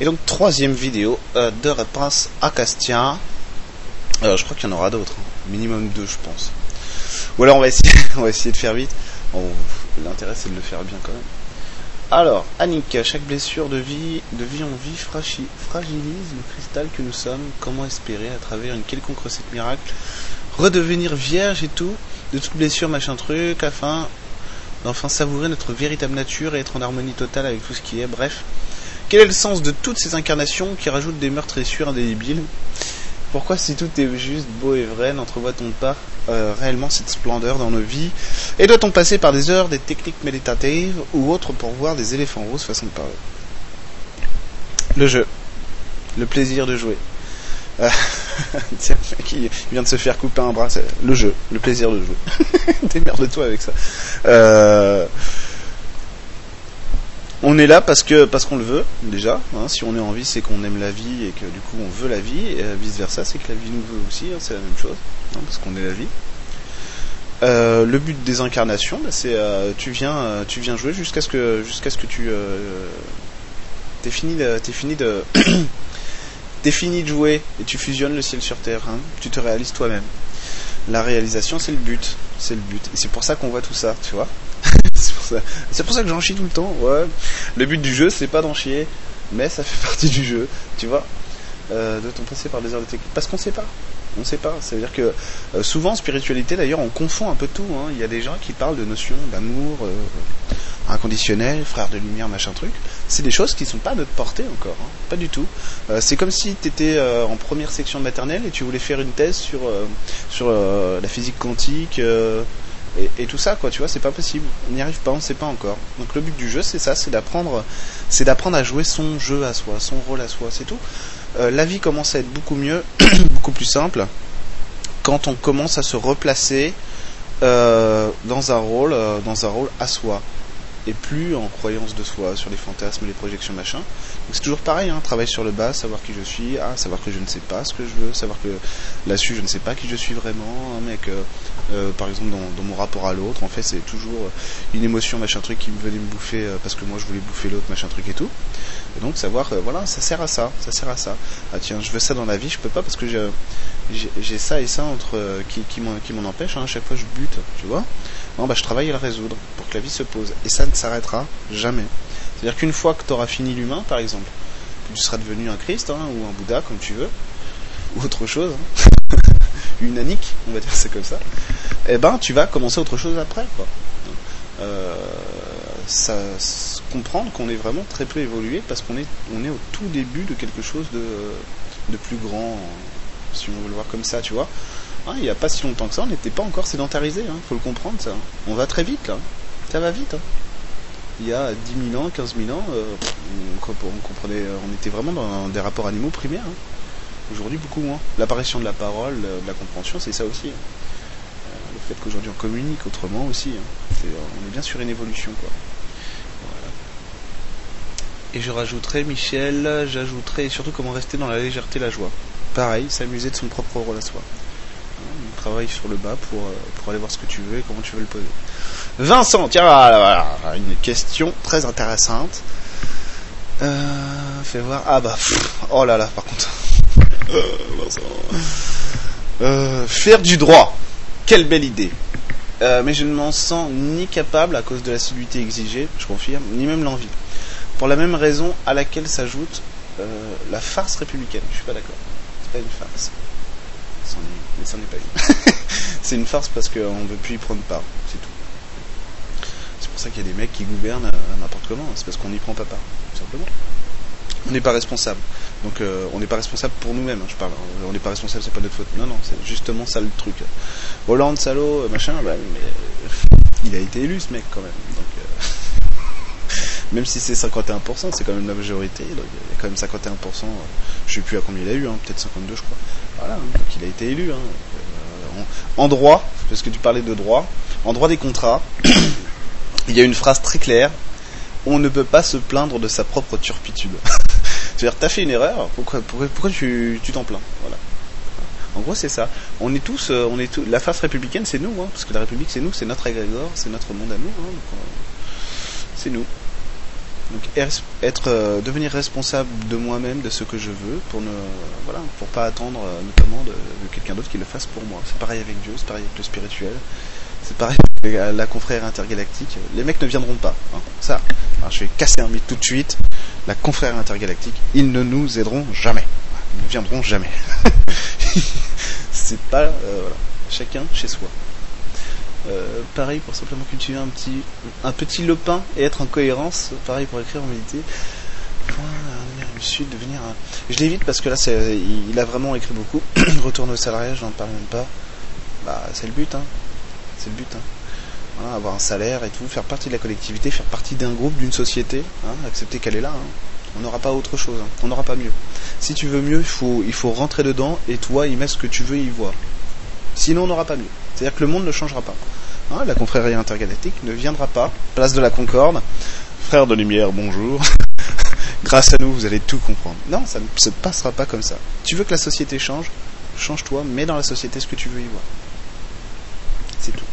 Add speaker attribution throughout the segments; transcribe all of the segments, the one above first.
Speaker 1: Et donc troisième vidéo euh, de réponse à Castien. Euh, je crois qu'il y en aura d'autres, hein. minimum deux je pense. Ou alors on va essayer, on de faire vite. L'intérêt c'est de le faire bien quand même. Alors, Annick, chaque blessure de vie, de vie en vie fragilise le cristal que nous sommes. Comment espérer, à travers une quelconque recette miracle, redevenir vierge et tout, de toute blessure, machin truc, afin d'enfin savourer notre véritable nature et être en harmonie totale avec tout ce qui est. Bref, quel est le sens de toutes ces incarnations qui rajoutent des meurtrissures indélébiles Pourquoi, si tout est juste, beau et vrai, n'entrevoit-on pas euh, réellement cette splendeur dans nos vies Et doit-on passer par des heures, des techniques méditatives ou autres pour voir des éléphants roses façon de parler? Le jeu. Le plaisir de jouer. Euh, tiens, qui vient de se faire couper un bras, le jeu, le plaisir de jouer. Démerde-toi avec ça. Euh, on est là parce que parce qu'on le veut déjà. Hein. si on est en vie, c'est qu'on aime la vie et que du coup on veut la vie. Et vice versa, c'est que la vie nous veut aussi. Hein, c'est la même chose, hein, parce qu'on est la vie. Euh, le but des incarnations, bah, c'est tu viens tu viens jouer jusqu'à ce que jusqu'à ce que tu t'es fini t'es fini de T'es fini de jouer et tu fusionnes le ciel sur terre. Tu te réalises toi-même. La réalisation, c'est le but. C'est le but. Et c'est pour ça qu'on voit tout ça, tu vois. c'est pour ça. Que j'en chie tout le temps. Ouais. Le but du jeu, c'est pas d'en chier, mais ça fait partie du jeu, tu vois. Euh, de ton passer par des heures de technique? Parce qu'on sait pas. On sait pas. C'est-à-dire que euh, souvent, spiritualité, d'ailleurs, on confond un peu tout. Hein. Il y a des gens qui parlent de notions d'amour, euh, inconditionnel, frère de lumière, machin truc, c'est des choses qui sont pas à notre portée encore, hein. pas du tout. Euh, c'est comme si tu étais en première section de maternelle et tu voulais faire une thèse sur sur la physique quantique et, tout ça, quoi. Tu vois, c'est pas possible. On n'y arrive pas, on sait pas encore. Donc le but du jeu, c'est ça, c'est d'apprendre, c'est d'apprendre à jouer son jeu à soi, son rôle à soi, c'est tout. la vie commence à être beaucoup mieux, beaucoup plus simple quand on commence à se replacer dans un rôle, dans un rôle à soi et plus en croyance de soi sur les fantasmes, les projections, machin. Donc c'est toujours pareil, hein, travailler sur le bas, savoir qui je suis, ah, savoir que je ne sais pas ce que je veux, savoir que là-dessus je ne sais pas qui je suis vraiment, hein, que euh, par exemple dans, mon rapport à l'autre, en fait c'est toujours une émotion, machin truc qui me venait me bouffer euh, parce que moi je voulais bouffer l'autre, machin truc et tout. Et donc savoir, euh, voilà, ça sert à ça, ça sert à ça. Ah tiens, je veux ça dans la vie, je peux pas parce que j'ai ça et ça entre qui, qui m'en empêche, hein, à chaque fois je bute, tu vois. Non, bah, je travaille à le résoudre pour que la vie se pose. Et ça ne s'arrêtera jamais. C'est-à-dire qu'une fois que tu auras fini l'humain, par exemple, que tu seras devenu un Christ hein, ou un Bouddha, comme tu veux, ou autre chose, hein, une anique, on va dire c'est comme ça, eh ben tu vas commencer autre chose après. Quoi. Euh, ça, comprendre qu'on est vraiment très peu évolué parce qu'on est, on est au tout début de quelque chose de, de plus grand, si on veut le voir comme ça, tu vois. Ah, il n'y a pas si longtemps que ça, on n'était pas encore sédentarisé, il hein, faut le comprendre ça. On va très vite là, ça va vite. Hein. Il y a 10 000 ans, 15 000 ans, euh, on, comprenait, euh, on était vraiment dans des rapports animaux primaires. Hein. Aujourd'hui, beaucoup moins. L'apparition de la parole, de la compréhension, c'est ça aussi. Fait qu'aujourd'hui on communique autrement aussi. on est bien sur une évolution. Quoi. Et je rajouterai, Michel, j'ajouterai surtout comment rester dans la légèreté, la joie. Pareil, s'amuser de son propre rôle à soi travaille sur le bas pour, euh, pour aller voir ce que tu veux et comment tu veux le poser. Vincent, tiens, voilà, une question très intéressante. Euh, fais voir. Ah bah, oh là là, par contre. Euh, faire du droit. Quelle belle idée. mais je ne m'en sens ni capable à cause de l'assiduité exigée, je confirme, ni même l'envie. Pour la même raison à laquelle s'ajoute la farce républicaine. Je suis pas d'accord. C'est pas une farce mais ça n'est pas une. c'est une farce parce qu'on ne veut plus y prendre part, c'est tout. C'est pour ça qu'il y a des mecs qui gouvernent n'importe comment, c'est parce qu'on n'y prend pas part, tout simplement. On n'est pas responsable. Donc euh, on n'est pas responsable pour nous-mêmes, hein, je parle. On n'est pas responsable, c'est pas notre faute. Non, non, c'est justement ça le truc. Hollande, salaud, machin, bah, euh, il a été élu ce mec quand même. Donc, euh, même si c'est 51%, c'est quand même la majorité. Donc il y a quand même 51%. je sais plus à combien il a eu, hein, peut-être 52 je crois. Voilà, donc il a été élu. Hein. Euh, en, droit, parce que tu parlais de droit, en droit des contrats, il y a une phrase très claire on ne peut pas se plaindre de sa propre turpitude. C'est-à-dire, t'as fait une erreur, pourquoi, pourquoi, tu t'en plains? Voilà. En gros, c'est ça. On est tous, euh, on est tous, la face républicaine, c'est nous, hein, parce que la République, c'est nous, c'est notre égrégore, c'est notre monde à nous. Hein, euh, c'est nous. Donc être, euh, devenir responsable de moi-même, de ce que je veux, pour ne, voilà, pour pas attendre notamment de, quelqu'un d'autre qui le fasse pour moi. C'est pareil avec Dieu, c'est pareil avec le spirituel, c'est pareil avec la confrère intergalactique. Les mecs ne viendront pas. Hein. Ça, je vais casser un mythe tout de suite. La confrère intergalactique, ils ne nous aideront jamais. Ils ne viendront jamais. c'est pas, euh, voilà, chacun chez soi. Euh, pareil pour simplement cultiver un petit, un petit lopin et être en cohérence. Pareil pour écrire, méditer. devenir. Un... Je l'évite parce que là, il, a vraiment écrit beaucoup. Retourner au salariat, je n'en parle même pas. Bah, c'est le but, hein. C'est le but, hein. Avoir un salaire et tout, faire partie de la collectivité, faire partie d'un groupe, d'une société, hein, accepter qu'elle est là. Hein. On n'aura pas autre chose, on n'aura pas mieux. Si tu veux mieux, il faut, rentrer dedans et toi, y mettre ce que tu veux y voir. Sinon, on n'aura pas mieux. C'est-à-dire que le monde ne changera pas. La confrérie intergalactique ne viendra pas. Place de la Concorde. Frère de lumière, bonjour. Grâce à nous, vous allez tout comprendre. Non, ça ne se passera pas comme ça. Tu veux que la société change? Change-toi, mets dans la société ce que tu veux y voir. C'est tout.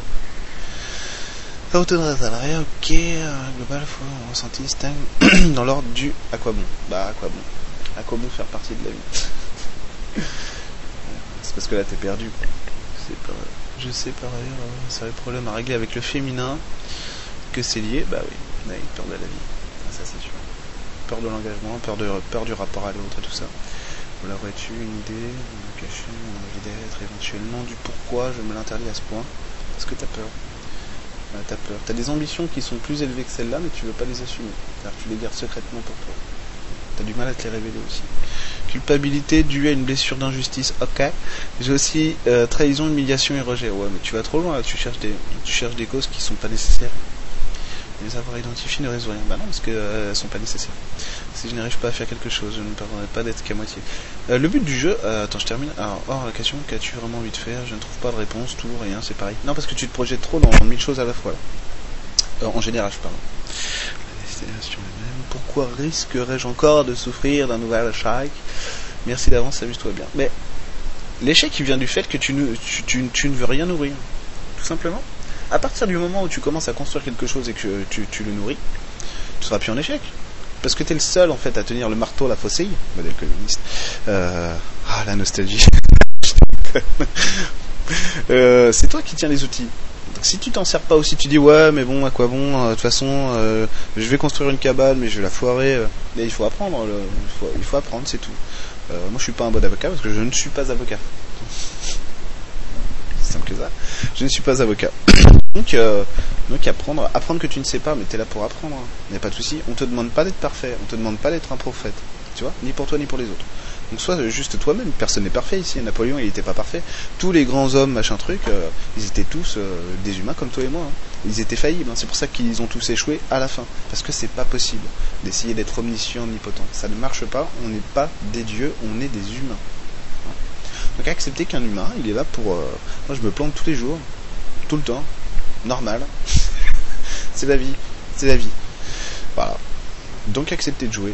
Speaker 1: Salariat, ok, euh, global, faut ressenti distingue dans l'ordre du à quoi bon Bah à quoi bon À quoi bon faire partie de la vie C'est parce que là t'es perdu. C'est pas. Je sais par ailleurs, euh, ça a le problème à régler avec le féminin, que c'est lié, bah oui, on a peur de la vie, ah, ça c'est sûr. Peur de l'engagement, peur, peur du rapport à l'autre et tout ça. Voilà, aurais-tu une idée, me cacher mon envie d'être, éventuellement du pourquoi je me l'interdis à ce point? Parce que t'as peur? T'as peur. T'as des ambitions qui sont plus élevées que celles-là, mais tu veux pas les assumer. Car tu les gardes secrètement pour toi. T'as du mal à te les révéler aussi. Culpabilité due à une blessure d'injustice, ok. J'ai aussi euh, trahison, humiliation et rejet. Ouais, mais tu vas trop loin là, tu cherches des, tu cherches des causes qui sont pas nécessaires. Les avoir identifiées ne résout rien. Bah non, parce qu'elles euh, sont pas nécessaires. Si je n'arrive pas à faire quelque chose, je ne pardonnerai pas d'être qu'à moitié. Euh, le but du jeu, attends, je termine. Alors, or, la question qu'as-tu vraiment envie de faire? Je ne trouve pas de réponse, tout, rien, c'est pareil. Non, parce que tu te projettes trop dans mille choses à la fois. en général, je parle. La destination même. Pourquoi risquerais-je encore de souffrir d'un nouvel échec? Merci d'avance, amuse-toi bien. Mais l'échec, il vient du fait que tu ne, tu, ne veux rien nourrir. Tout simplement. À partir du moment où tu commences à construire quelque chose et que tu, le nourris, tu seras plus en échec. Parce que tu es le seul, en fait, à tenir le marteau, la faucille, modèle communiste. Euh, ah, la nostalgie. Euh, c'est toi qui tiens les outils. Donc si tu t'en sers pas aussi, tu dis ouais, mais bon, à quoi bon euh, De toute façon, je vais construire une cabane, mais je vais la foirer. il faut apprendre. il faut apprendre, c'est tout. Moi, je suis pas un bon avocat parce que je ne suis pas avocat. C'est simple que ça. Je ne suis pas avocat. donc, euh, apprendre, que tu ne sais pas, mais tu es là pour apprendre. Il n'y a pas de souci. On te demande pas d'être parfait. On te demande pas d'être un prophète. Tu vois Ni pour toi, ni pour les autres. Donc soit juste toi-même, personne n'est parfait ici. Napoléon, il n'était pas parfait. Tous les grands hommes, machin truc, euh, ils étaient tous euh, des humains comme toi et moi. Hein. Ils étaient faillibles. Hein. C'est pour ça qu'ils ont tous échoué à la fin. Parce que c'est pas possible d'essayer d'être omniscient, omnipotent. Ça ne marche pas. On n'est pas des dieux, on est des humains. Hein. Donc accepter qu'un humain, il est là pour. Euh, moi, je me plante tous les jours, tout le temps, normal. c'est la vie, c'est la vie. Voilà. Donc accepter de jouer,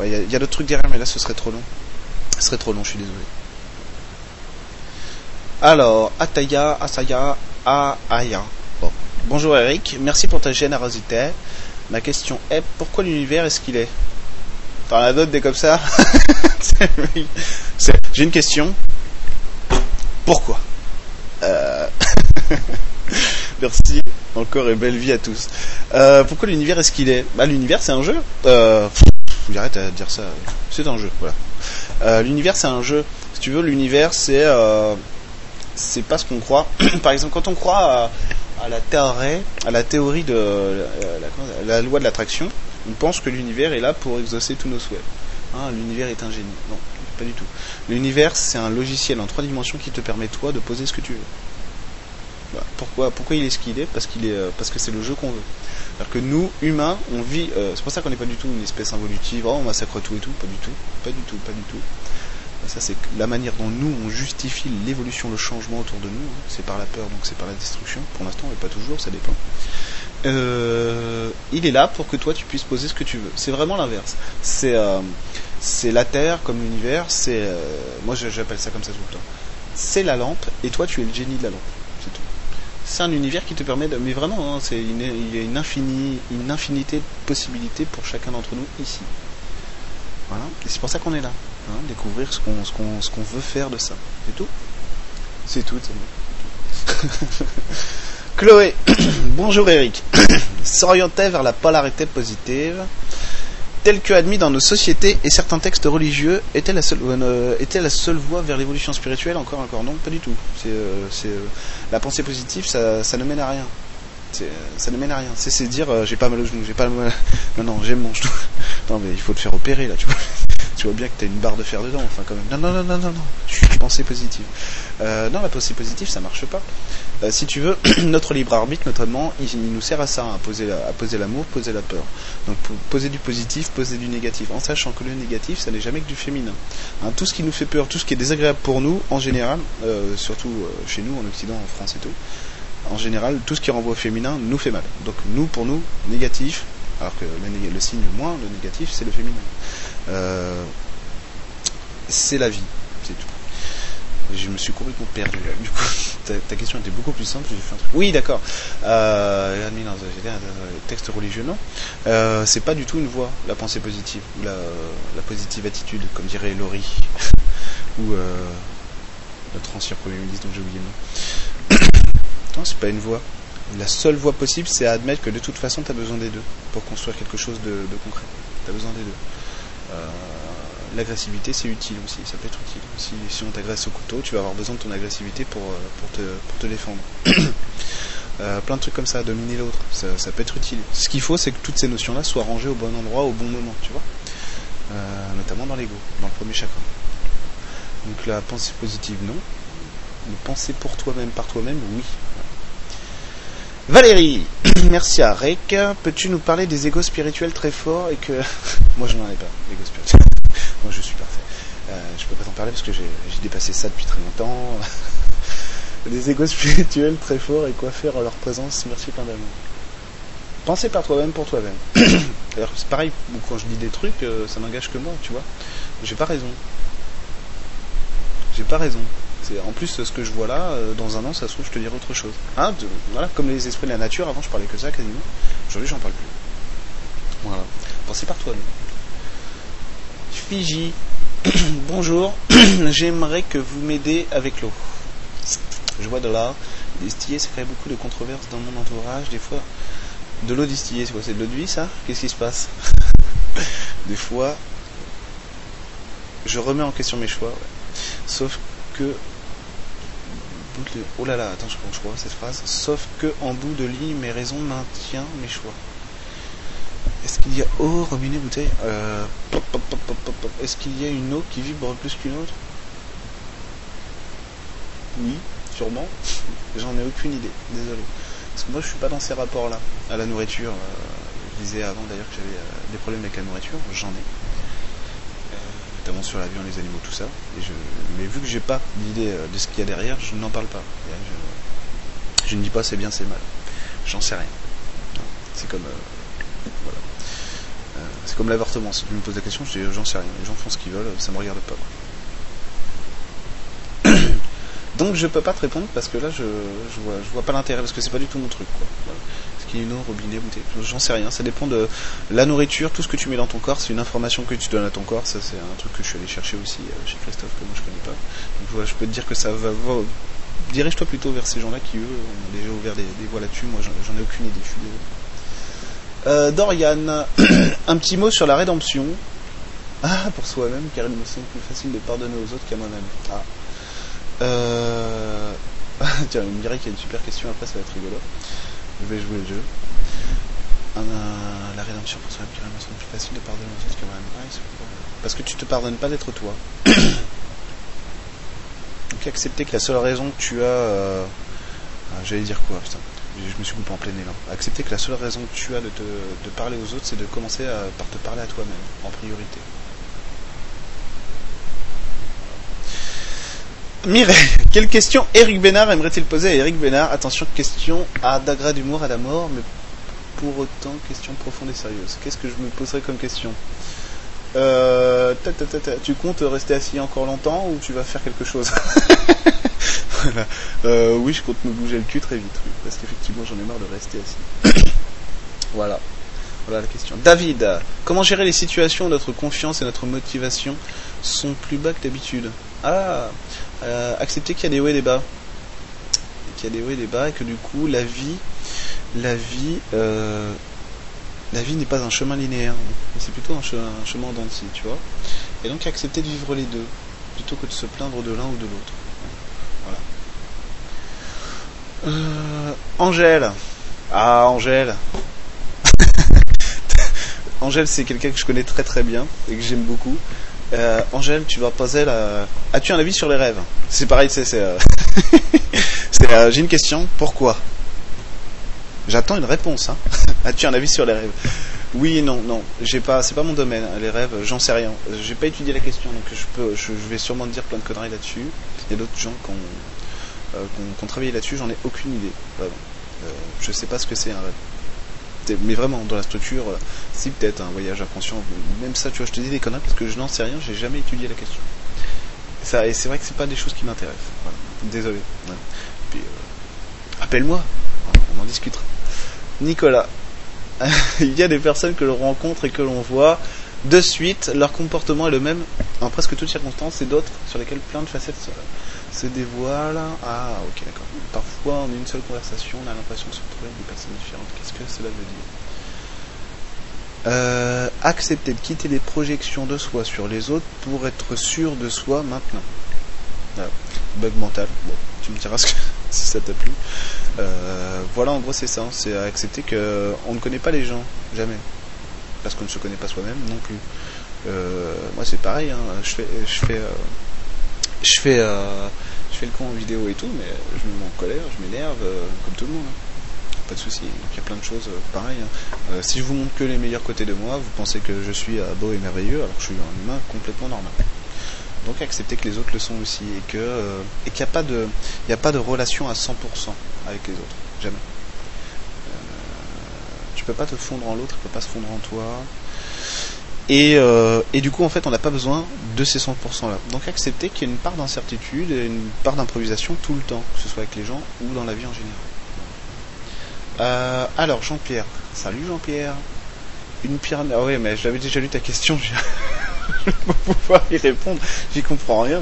Speaker 1: il y a, d'autres trucs derrière, mais là ce serait trop long. Ce serait trop long, je suis désolé. Alors, Ataya, Asaya, Aaya. Bon. Bonjour Eric, merci pour ta générosité. Ma question est pourquoi l'univers est ce qu'il est? T'en as d'autres des comme ça? J'ai une question. Pourquoi? Euh, Merci encore et belle vie à tous. Euh, pourquoi l'univers est ce qu'il est? Bah l'univers c'est un jeu. Euh, j'arrête à dire ça. C'est un jeu, voilà. Euh, l'univers, c'est un jeu. Si tu veux, l'univers, c'est c'est pas ce qu'on croit. Par exemple, quand on croit à, la théorie, à la théorie de la, loi de l'attraction, on pense que l'univers est là pour exaucer tous nos souhaits. Hein, l'univers est un génie. Du tout. L'univers, c'est un logiciel en trois dimensions qui te permet toi de poser ce que tu veux. Bah, pourquoi, pourquoi il est ce qu'il est? Parce qu'il est, parce que c'est le jeu qu'on veut. C'est-à-dire que nous, humains, on vit. Euh, c'est pour ça qu'on n'est pas du tout une espèce involutive, oh, on massacre tout et tout, pas du tout, pas du tout, pas du tout. Ça, c'est la manière dont nous, on justifie l'évolution, le changement autour de nous. Hein. C'est par la peur, donc c'est par la destruction. Pour l'instant, mais pas toujours, ça dépend. Euh, il est là pour que toi, tu puisses poser ce que tu veux. C'est vraiment l'inverse. C'est euh, c'est la Terre comme l'univers. C'est moi, j'appelle ça comme ça tout le temps. C'est la lampe, et toi, tu es le génie de la lampe. C'est tout. c'est un univers qui te permet de. Mais vraiment, hein, c'est une, il y a une, infinité de possibilités pour chacun d'entre nous ici. Voilà. Et c'est pour ça qu'on est là. Hein, découvrir ce qu'on, ce, qu'on, ce qu'on veut faire de ça. C'est tout C'est tout, c'est bon. Chloé, bonjour Eric. S'orienter vers la polarité positive, telle que admis dans nos sociétés et certains textes religieux, était la seule, euh, était la seule voie vers l'évolution spirituelle Encore, encore non, pas du tout. C'est, euh, euh, la pensée positive, ça, ne mène à rien. Ça ne mène à rien. C'est, c'est dire j'ai pas mal au genou, j'ai pas mal. Non, non, j'aime mon genou. Non, mais il faut te faire opérer là, tu vois. Tu vois bien que t'as une barre de fer dedans, enfin quand même. Non, non, non, non, non, non. Je suis pensée positive. Euh, non, la pensée positive, ça marche pas. Euh, si tu veux, notre libre arbitre, notamment, il, il, nous sert à ça, à poser, la, à poser l'amour, poser la peur. Donc poser du positif, poser du négatif, en sachant que le négatif, ça n'est jamais que du féminin. Hein, tout ce qui nous fait peur, tout ce qui est désagréable pour nous, en général, euh, surtout chez nous, en Occident, en France et tout, en général, tout ce qui renvoie au féminin nous fait mal. Donc nous, pour nous, négatif, alors que le, le signe moins, le négatif, c'est le féminin. Euh, c'est la vie, c'est tout. Je me suis complètement perdu. Du coup, ta, question était beaucoup plus simple. J'ai fait un truc. Oui, d'accord. Euh, texte religieux, non? Euh, c'est pas du tout une voie, la pensée positive, la, la positive attitude, comme dirait Laurie, ou euh, notre ancien premier ministre dont j'ai oublié le nom. non, c'est pas une voie. La seule voie possible, c'est à admettre que de toute façon, tu as besoin des deux pour construire quelque chose de, concret. Tu as besoin des deux. Euh, l'agressivité c'est utile aussi, ça peut être utile. Si, si on t'agresse au couteau, tu vas avoir besoin de ton agressivité pour, pour, te, défendre. euh, plein de trucs comme ça, dominer l'autre, ça, ça, peut être utile. Ce qu'il faut, c'est que toutes ces notions-là soient rangées au bon endroit, au bon moment, tu vois. Euh, notamment dans l'ego, dans le premier chakra. Donc la pensée positive, non. Mais penser pour toi-même, par toi-même, oui. Valérie, merci à Rek. Peux-tu nous parler des égos spirituels très forts et que moi je n'en ai pas, l'ego spirituel. moi je suis parfait. Euh, je peux pas t'en parler parce que j'ai dépassé ça depuis très longtemps. des égos spirituels très forts et quoi faire à leur présence. Merci plein d'amour. Pensez par toi-même pour toi-même. c'est pareil, quand je dis des trucs, euh, ça n'engage que moi, tu vois. J'ai pas raison. J'ai pas raison. En plus ce que je vois là, euh, dans un an, ça se trouve, je te dirai autre chose. De, voilà, comme les esprits de la nature, avant je parlais que ça quasiment. Aujourd'hui, j'en parle plus. Voilà. Pensez par toi-même. Fiji, bonjour. J'aimerais que vous m'aidez avec l'eau. Je vois de là, distillé, ça crée beaucoup de controverses dans mon entourage. Des fois, de l'eau distillée, c'est quoi C'est de l'eau de vie, ça? Qu'est-ce qui se passe? Des fois, je remets en question mes choix. Sauf que oh là là, attends, je crois, je crois cette phrase. Sauf que en bout de ligne, mes raisons maintiennent mes choix. Est-ce qu'il y a eau, robinet, bouteille euh, Est-ce qu'il y a une eau qui vibre plus qu'une autre? Oui, sûrement. J'en ai aucune idée, désolé. Parce que moi je suis pas dans ces rapports-là. À la nourriture, euh, je disais avant d'ailleurs que j'avais euh, des problèmes avec la nourriture, j'en ai notamment sur l'avion, les animaux, tout ça. Mais vu que j'ai pas d'idée de ce qu'il y a derrière, je n'en parle pas. Je, je, ne dis pas c'est bien, c'est mal. J'en sais rien. C'est comme euh. Euh, c'est comme l'avortement. Si tu me poses la question, je dis j'en sais rien. Les gens font ce qu'ils veulent, ça me regarde pas. Donc je peux pas te répondre parce que là je, je vois je vois pas l'intérêt parce que c'est pas du tout mon truc. Robinet, bouteille J'en sais rien. Ça dépend de la nourriture, tout ce que tu mets dans ton corps. C'est une information que tu donnes à ton corps. Ça c'est un truc que je suis allé chercher aussi euh, chez Christophe que moi je connais pas. Donc je peux te dire que ça va. Dirige-toi plutôt vers ces gens-là qui eux ont déjà ouvert des, des voies là-dessus. Moi j'en ai aucune idée. Je suis. Euh, Dorian, un petit mot sur la rédemption. Ah, pour soi-même, car il me semble plus facile de pardonner aux autres qu'à moi-même. Ah. Euh... Tiens, il me dirait qu'il y a une super question après, ça va être rigolo. Je vais jouer le jeu. Euh, la rédemption pour il me semble plus facile de pardonner aux autres qu'à moi-même. Parce que tu te pardonnes pas d'être toi. Donc accepter que la seule raison que tu as... Euh... J'allais dire quoi, putain je me suis coupé en plein élan. Accepter que la seule raison que tu as de, te, de parler aux autres, c'est de commencer à, par te parler à toi-même, en priorité. Mireille, quelle question Eric Bénard aimerait-il poser à Eric Bénard? Attention, question à degré d'humour à la mort, mais pour autant, question profonde et sérieuse. Qu'est-ce que je me poserais comme question? Euh, Tu comptes rester assis encore longtemps ou tu vas faire quelque chose? Euh, oui, je compte me bouger le cul très vite, oui, parce qu'effectivement j'en ai marre de rester assis. voilà. Voilà la question. David, comment gérer les situations où notre confiance et notre motivation sont plus bas que d'habitude? Ah, euh, accepter qu'il y a des hauts et des bas. Qu'il y a des hauts et des bas et que du coup la vie, la vie, euh, la vie n'est pas un chemin linéaire, c'est plutôt un, chemin, un chemin tu vois. Et donc accepter de vivre les deux, plutôt que de se plaindre de l'un ou de l'autre. Voilà. Euh, Angèle. Ah, Angèle. Angèle, c'est quelqu'un que je connais très très bien et que j'aime beaucoup. Euh, Angèle, tu vas poser la. As-tu un avis sur les rêves? C'est pareil, c'est. euh, euh, J'ai une question. Pourquoi? J'attends une réponse. Hein. As-tu un avis sur les rêves? Oui non, non. J'ai pas. C'est pas mon domaine. Hein, les rêves, j'en sais rien. J'ai pas étudié la question, donc je peux. Je, vais sûrement dire plein de conneries là-dessus. Il y a d'autres gens qui ont, euh, travaillé là-dessus. J'en ai aucune idée. Vraiment. je sais pas ce que c'est un rêve mais vraiment dans la structure, euh, si peut-être un voyage inconscient, même ça, tu vois, je te dis des conneries parce que je n'en sais rien, j'ai jamais étudié la question. Ça, et c'est vrai que c'est pas des choses qui m'intéressent. Désolé. Puis, euh, appelle-moi, on en discutera. Nicolas, il y a des personnes que l'on rencontre et que l'on voit de suite, leur comportement est le même en presque toutes circonstances, et d'autres sur lesquelles plein de facettes se dévoile. Ah, ok, d'accord. Parfois, en une seule conversation, on a l'impression de se retrouver avec des personnes différentes. Qu'est-ce que cela veut dire? Euh, Accepter de quitter les projections de soi sur les autres pour être sûr de soi maintenant. Ah, bug mental. Bon, tu me diras ce que, si ça t'a plu. Euh, voilà, en gros, c'est ça. C'est accepter que on ne connaît pas les gens, jamais, parce qu'on ne se connaît pas soi-même non plus. Euh, moi, c'est pareil. Hein. Je fais, je fais je fais, euh, je fais le con en vidéo et tout, mais je me mets en colère, je m'énerve, euh, comme tout le monde. Hein. Pas de souci. Il y a plein de choses euh, pareilles. Hein. si je vous montre que les meilleurs côtés de moi, vous pensez que je suis beau et merveilleux, alors que je suis un humain complètement normal. Donc accepter que les autres le sont aussi et que et qu'il n'y a pas de il a pas de relation à 100% avec les autres, jamais. tu peux pas te fondre en l'autre, il peut pas se fondre en toi. Et, euh, et, du coup, en fait, on n'a pas besoin de ces 100% là. Donc accepter qu'il y a une part d'incertitude et une part d'improvisation tout le temps, que ce soit avec les gens ou dans la vie en général. Euh, alors, Jean-Pierre. Salut Jean-Pierre. Une pyramide. Ah oui, mais j'avais déjà lu ta question. Pas pouvoir y répondre. J'y comprends rien.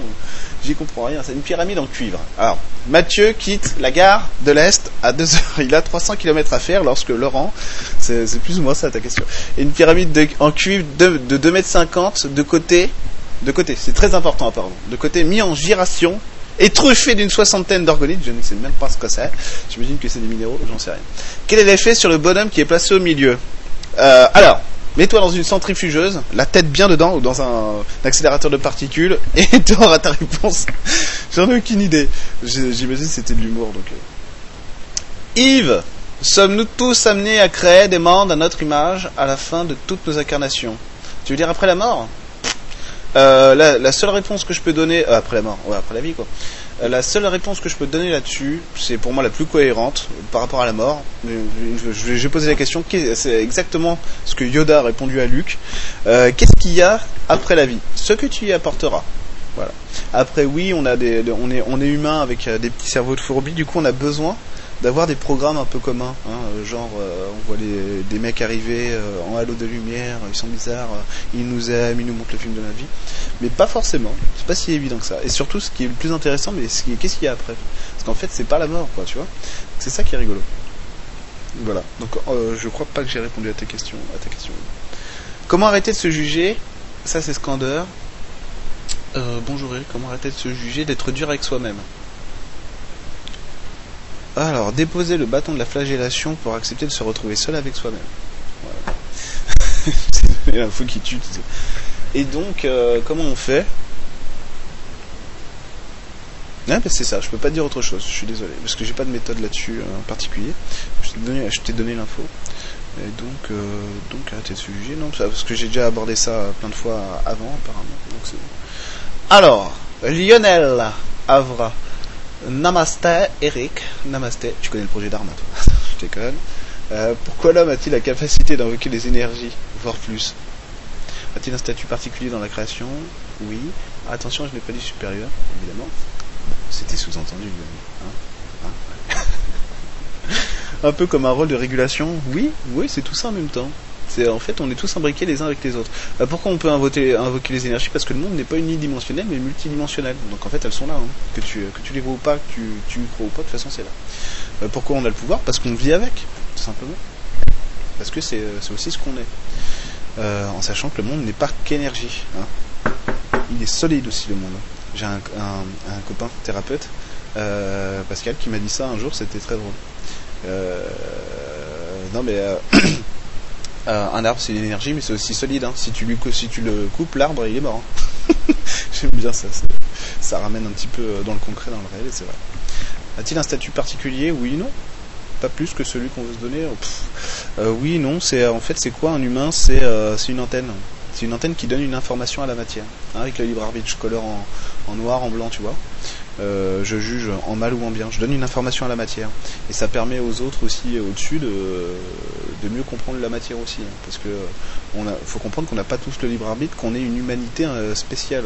Speaker 1: J'y comprends rien. C'est une pyramide en cuivre. Alors, Mathieu quitte la gare de l'Est à 2 heures. Il a 300 km à faire lorsque Laurent, c'est plus ou moins ça ta question, et une pyramide en cuivre de, de 2 mètres 50 de côté, de côté, c'est très important, pardon, de côté mis en giration et truffé d'une soixantaine d'organites, je ne sais même pas ce que c'est. J'imagine que c'est des minéraux, j'en sais rien. Quel est l'effet sur le bonhomme qui est placé au milieu? Euh, Alors, Mets-toi dans une centrifugeuse, la tête bien dedans, ou dans un, accélérateur de particules, et tu auras ta réponse. J'en ai aucune idée. J'imagine que c'était de l'humour. Donc. Euh. Yves, sommes-nous tous amenés à créer des mondes à notre image à la fin de toutes nos incarnations? Tu veux dire après la mort? Euh, la, seule réponse que je peux donner, euh, après la mort, ouais, après la vie quoi, la seule réponse que je peux donner là-dessus, c'est pour moi la plus cohérente par rapport à la mort. Je, vais poser la question, c'est exactement ce que Yoda a répondu à Luke. Euh, qu'est-ce qu'il y a après la vie? Ce que tu y apporteras. Voilà. Après, oui, on a des, on est, on est humain avec euh, des petits cerveaux de fourbi. Du coup, on a besoin d'avoir des programmes un peu communs, hein, euh, genre euh, on voit des mecs arriver euh, en halo de lumière, ils sont bizarres, ils nous aiment, ils nous montrent le film de la vie, mais pas forcément, c'est pas si évident que ça. Et surtout, ce qui est le plus intéressant, mais qu'est-ce qu'il y a après? Parce qu'en fait, c'est pas la mort, quoi, tu vois. C'est ça qui est rigolo. Voilà. Donc, je crois pas que j'ai répondu à ta question. À ta question. Comment arrêter de se juger? Ça, c'est Scander. bonjour comment arrêter de se juger, d'être dur avec soi-même? Alors, déposer le bâton de la flagellation pour accepter de se retrouver seul avec soi-même. Voilà. c'est l'info qui tue. Et donc, euh, comment on fait? Ah, c'est ça, je peux pas dire autre chose, je suis désolé, parce que j'ai pas de méthode là-dessus euh, en particulier. Je t'ai donné, l'info. Et donc, euh, donc arrêtez de se juger, non, parce que j'ai déjà abordé ça plein de fois avant, apparemment. Donc Alors, Lionel Avra. Namaste, Eric. Namaste, tu connais le projet d'Arma, toi. je déconne. Euh, pourquoi l'homme a-t-il la capacité d'invoquer les énergies, voire plus? A-t-il un statut particulier dans la création? Oui. Attention, je n'ai pas dit supérieur, évidemment. C'était sous-entendu. Hein hein? Un peu comme un rôle de régulation? Oui, oui, c'est tout ça en même temps. C'est en fait, on est tous imbriqués les uns avec les autres. Euh, pourquoi on peut invoquer, les énergies? Parce que le monde n'est pas unidimensionnel, mais multidimensionnel. Donc en fait, elles sont là. Hein. Que tu que tu les vois ou pas, que tu tu y crois ou pas, de toute façon, c'est là. Euh, pourquoi on a le pouvoir? Parce qu'on vit avec, tout simplement. Parce que c'est aussi ce qu'on est. en sachant que le monde n'est pas qu'énergie. Hein. Il est solide aussi le monde. J'ai un, copain thérapeute, euh, Pascal, qui m'a dit ça un jour, c'était très drôle. Euh, non mais euh, un arbre c'est une énergie, mais c'est aussi solide. Hein. Si tu lui si tu le coupes, l'arbre il est mort. Hein. J'aime bien ça, ça ramène un petit peu dans le concret, dans le réel, c'est vrai. A-t-il un statut particulier? Oui, non. Pas plus que celui qu'on veut se donner. oui, non. C'est en fait c'est quoi un humain? C'est une antenne. C'est une antenne qui donne une information à la matière. Hein, avec le libre arbitre, je en, noir, en blanc, tu vois. Euh, je juge en mal ou en bien. Je donne une information à la matière. Et ça permet aux autres aussi, au-dessus, de, mieux comprendre la matière aussi. Hein. parce que on faut comprendre qu'on n'a pas tous le libre arbitre, qu'on est une humanité euh, spéciale.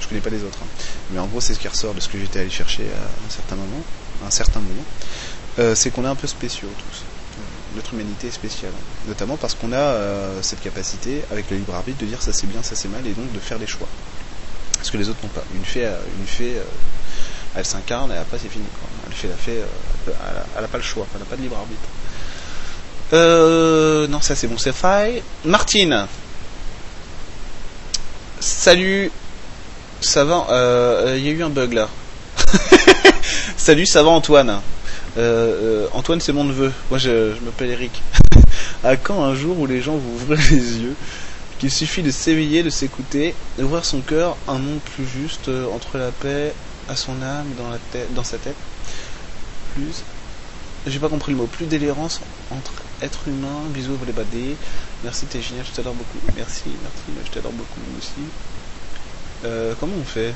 Speaker 1: Je connais pas les autres. Hein. Mais en gros, c'est ce qui ressort de ce que j'étais allé chercher à un certain moment. un certain moment. Euh, c'est qu'on est un peu spéciaux tous notre humanité est spéciale. Notamment parce qu'on a euh, cette capacité, avec le libre arbitre, de dire ça c'est bien, ça c'est mal, et donc de faire des choix. Ce que les autres n'ont pas. Une fée, euh, une fée euh, elle s'incarne, et après c'est fini. Elle fait la fée, elle n'a pas le choix, elle n'a pas de libre arbitre. non, ça c'est bon, c'est faille. Martine Salut Ça va Il y a eu un bug là. Salut, ça va Antoine euh, euh, Antoine, c'est mon neveu. Moi, je, m'appelle Eric. à quand un jour où les gens vont ouvrir les yeux Qu'il suffit de s'éveiller, de s'écouter, d'ouvrir son cœur, un monde plus juste euh, entre la paix à son âme dans, la tête, dans sa tête. Plus, j'ai pas compris le mot, plus d'élérance entre être humain. Bisous, vous les badés. Merci, t'es génial, je t'adore beaucoup. Merci, merci, je t'adore beaucoup aussi. comment on fait?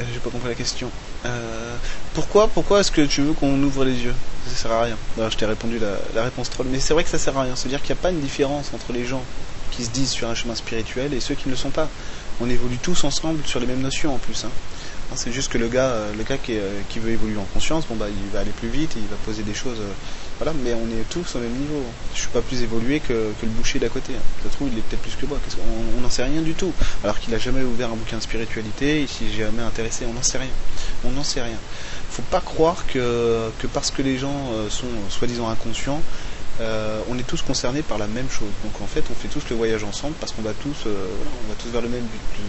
Speaker 1: Euh, j'ai pas compris la question. Euh, pourquoi, pourquoi est-ce que tu veux qu'on ouvre les yeux? Ça sert à rien. je t'ai répondu la, réponse troll. Mais c'est vrai que ça sert à rien. C'est-à-dire qu'il n'y a pas une différence entre les gens qui se disent sur un chemin spirituel et ceux qui ne le sont pas. On évolue tous ensemble sur les mêmes notions en plus. Hein. C'est juste que le gars, euh, le gars qui, veut évoluer en conscience, bon bah il va aller plus vite et il va poser des choses voilà, mais on est tous au même niveau. Je suis pas plus évolué que, le boucher d'à côté. Ça trouve, il est peut-être plus que moi. On n'en sait rien du tout. Alors qu'il a jamais ouvert un bouquin de spiritualité, il s'y jamais intéressé. On n'en sait rien. On n'en sait rien. Faut pas croire que, que parce que les gens euh, sont soi-disant inconscients, euh, on est tous concernés par la même chose. Donc en fait, on fait tous le voyage ensemble parce qu'on va tous, euh, on va tous vers le même but.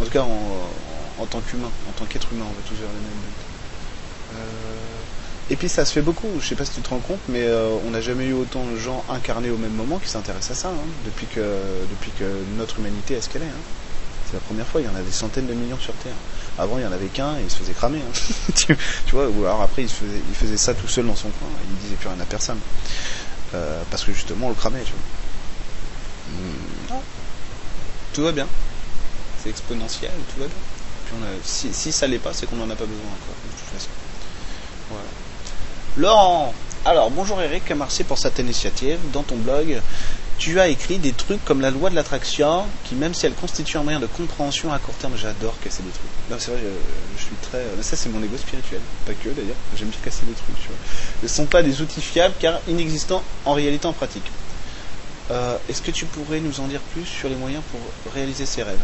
Speaker 1: En tout cas, en tant qu'humain, en tant qu'être humain, on va tous vers le même but. Et puis ça se fait beaucoup, je sais pas si tu te rends compte, mais euh, on n'a jamais eu autant de gens incarnés au même moment qui s'intéressent à ça, hein, depuis, que, depuis que notre humanité est ce qu'elle est. Hein. C'est la première fois, il y en a des centaines de millions sur Terre. Avant, il y en avait qu'un et il se faisait cramer. Hein. tu, vois, ou alors après, il, faisait, il faisait ça tout seul dans son coin, il disait plus rien à personne. Euh, parce que justement, on le cramait, tu vois. Hmm. Tout va bien. C'est exponentiel, tout va bien. Si, ça l'est pas, c'est qu'on n'en a pas besoin encore. Laurent, alors bonjour Eric, merci pour cette initiative. Dans ton blog, tu as écrit des trucs comme la loi de l'attraction, qui même si elle constitue un moyen de compréhension à court terme, j'adore casser des trucs. Non, c'est vrai, je, suis très. Ça, c'est mon ego spirituel, pas que d'ailleurs. J'aime bien casser des trucs. Tu vois. ne sont pas des outils fiables, car inexistants en réalité en pratique. Euh, est-ce que tu pourrais nous en dire plus sur les moyens pour réaliser ces rêves?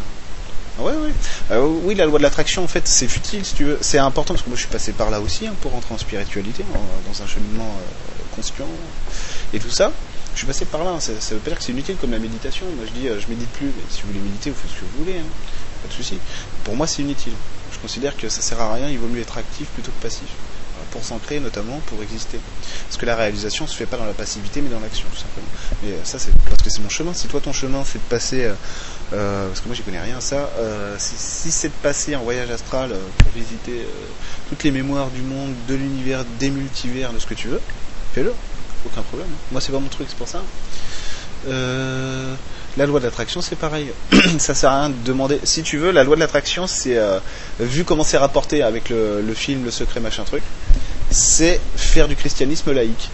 Speaker 1: Oui, oui. Euh, oui, la loi de l'attraction, en fait, c'est futile, si tu veux. C'est important, parce que moi, je suis passé par là aussi, hein, pour rentrer en spiritualité, dans un cheminement euh, conscient et tout ça. Je suis passé par là. Hein. Ça, veut pas dire que c'est inutile comme la méditation. Moi, je dis, euh, je médite plus. Mais si vous voulez méditer, vous faites ce que vous voulez. Hein. Pas de souci. Pour moi, c'est inutile. Je considère que ça sert à rien. Il vaut mieux être actif plutôt que passif pour s'ancrer notamment pour exister. Parce que la réalisation se fait pas dans la passivité mais dans l'action tout simplement. Mais ça c'est parce que c'est mon chemin. Si toi ton chemin c'est de passer euh, parce que moi j'y connais rien à ça. Euh, si, c'est de passer en voyage astral euh, pour visiter toutes les mémoires du monde, de l'univers, des multivers, de ce que tu veux, fais-le, aucun problème. Moi c'est pas mon truc, c'est pour ça. la loi de l'attraction c'est pareil. ça sert à rien de demander. Si tu veux, la loi de l'attraction c'est vu comment c'est rapporté avec le film Le Secret machin truc, c'est faire du christianisme laïque.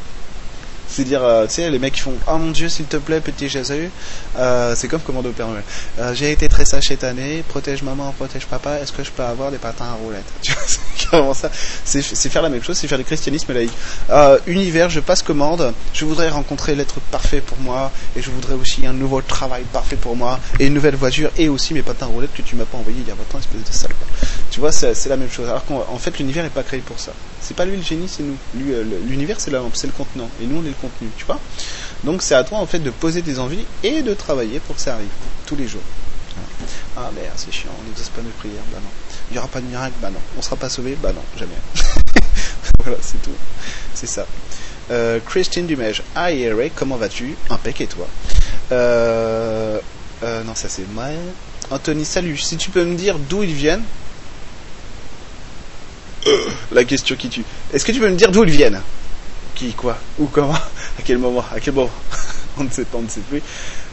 Speaker 1: C'est dire, euh, tu sais, les mecs qui font Oh mon dieu, s'il te plaît, petit Jésus. Euh, c'est comme Commando Père Noël. Euh, J'ai été très sage cette année, protège maman, protège papa, est-ce que je peux avoir des patins à roulettes? Tu vois, c'est ça. C'est faire la même chose, c'est faire le christianisme laïque. Univers, je passe commande, je voudrais rencontrer l'être parfait pour moi, et je voudrais aussi un nouveau travail parfait pour moi, et une nouvelle voiture, et aussi mes patins à roulettes que tu m'as pas envoyé il y a 20 ans, espèce de sale. Tu vois, c'est la même chose. Alors qu'en en fait, l'univers est pas créé pour ça. C'est pas lui le génie, c'est nous. Euh, L'univers, c'est la lampe, c'est le contenant, et nous, on est le contenu, tu vois. Donc, c'est à toi, en fait, de poser tes envies et de travailler pour que ça arrive, tous les jours. Ah merde, c'est chiant, on n'exauce pas nos prières, bah non. Il n'y aura pas de miracle, bah non. On sera pas sauvé, bah non, jamais. voilà, c'est tout. C'est ça. Euh, Christine Dumège. Ah Eric, comment vas-tu? Impec et toi? Euh, euh, Non, ça c'est moi. Anthony, salut. Si tu peux me dire d'où ils viennent La question qui tue. Est-ce que tu peux me dire d'où ils viennent? Qui, quoi? Où, comment? À quel moment? À quel moment? On ne sait pas, on ne sait plus.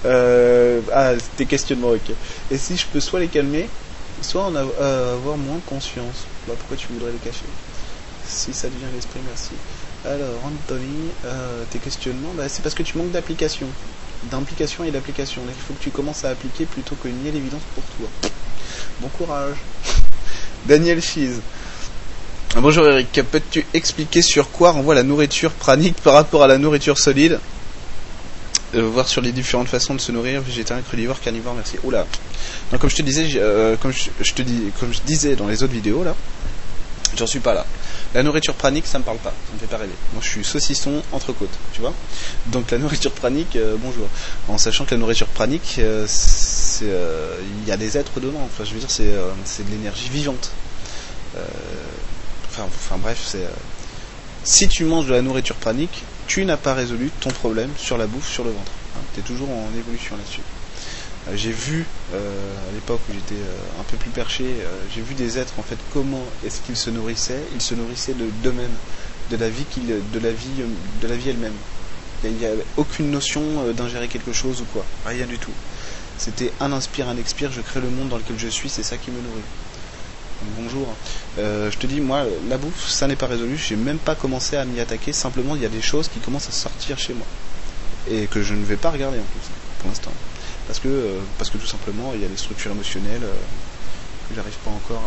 Speaker 1: Euh, ah, tes questionnements, ok. Et si je peux soit les calmer, soit en euh, avoir moins conscience bah, Pourquoi tu voudrais les cacher? Si ça devient l'esprit, merci. Alors, Anthony, euh, tes questionnements, bah, c'est parce que tu manques d'application. D'implication et d'application. Il faut que tu commences à appliquer plutôt que nier l'évidence pour toi. Bon courage. Daniel Cheese. Bonjour Eric, peux-tu expliquer sur quoi renvoie la nourriture pranique par rapport à la nourriture solide Euh, Voir sur les différentes façons de se nourrir, végétarien, crudivore, carnivore, merci. Oula. Donc, comme je te disais, euh, comme je, te dis, comme je disais dans les autres vidéos là, j'en suis pas là. La nourriture pranique, ça me parle pas, ça me fait pas rêver. Moi, je suis saucisson entrecôte, tu vois. Donc la nourriture pranique, euh, bonjour. En sachant que la nourriture pranique, il y a des êtres dedans. Enfin, je veux dire, c'est de l'énergie vivante. Enfin, bref, euh, si tu manges de la nourriture pranique, tu n'as pas résolu ton problème sur la bouffe, sur le ventre. tu es toujours en évolution là-dessus. Euh, j'ai vu euh, à l'époque où j'étais un peu plus perché, j'ai vu des êtres en fait comment est-ce qu'ils se nourrissaient. Ils se nourrissaient de d'eux-mêmes, de la vie de la vie, de vie elle-même. Il n'y a, aucune notion d'ingérer quelque chose ou quoi, rien du tout. C'était un inspire, un expire. Je crée le monde dans lequel je suis, c'est ça qui me nourrit. Bonjour. Euh, je te dis, moi, la bouffe, ça n'est pas résolu. J'ai même pas commencé à m'y attaquer. Simplement, il y a des choses qui commencent à sortir chez moi et que je ne vais pas regarder en plus pour l'instant parce que euh, parce que tout simplement il y a des structures émotionnelles euh, que j'arrive pas encore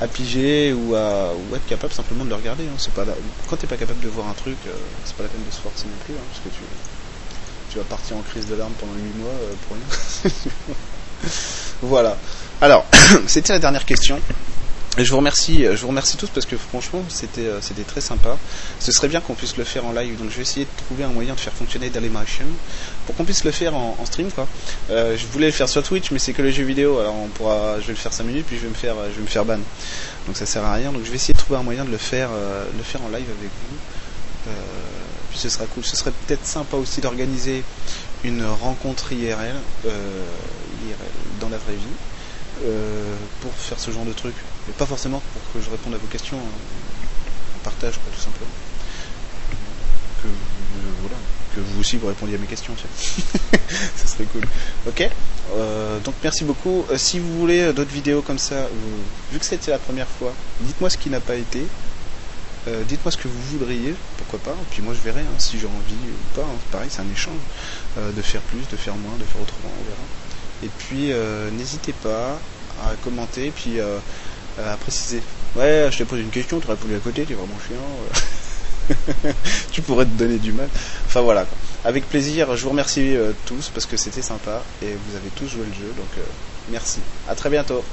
Speaker 1: à, piger ou à être capable simplement de le regarder hein. pas quand t'es pas capable de voir un truc c'est pas la peine de se forcer non plus hein, parce que tu tu vas partir en crise de larmes pendant 8 mois pour rien voilà alors c'était la dernière question je vous remercie, je vous remercie tous parce que franchement c'était euh, c'était très sympa. Ce serait bien qu'on puisse le faire en live, donc je vais essayer de trouver un moyen de faire fonctionner Dailymotion pour qu'on puisse le faire en, stream quoi. Euh, je voulais le faire sur Twitch, mais c'est que les jeux vidéo, alors on pourra, je vais le faire 5 minutes puis je vais me faire, je vais me faire ban. Donc ça sert à rien. Donc je vais essayer de trouver un moyen de le faire, euh, le faire en live avec vous. Euh, puis ce sera cool. Ce serait peut-être sympa aussi d'organiser une rencontre IRL, euh, IRL dans la vraie vie euh, pour faire ce genre de truc. Mais pas forcément pour que je réponde à vos questions, euh, en partage quoi, tout simplement. Que, euh, que vous aussi vous répondiez à mes questions, ce serait cool. Ok Euh, Donc merci beaucoup. Euh, si vous voulez euh, d'autres vidéos comme ça, vu que c'était la première fois, dites-moi ce qui n'a pas été. Euh, dites-moi ce que vous voudriez, pourquoi pas, et puis moi je verrai hein, si j'ai envie ou pas, hein. pareil c'est un échange, euh, de faire plus, de faire moins, de faire autrement, on verra. Et puis euh, n'hésitez pas à commenter, puis euh, à préciser. Ouais, je te pose une question, tu répondu à côté, tu es vraiment chiant. euh. tu pourrais te donner du mal. Enfin voilà. Avec plaisir, je vous remercie tous parce que c'était sympa et vous avez tous joué le jeu, donc merci. À très bientôt.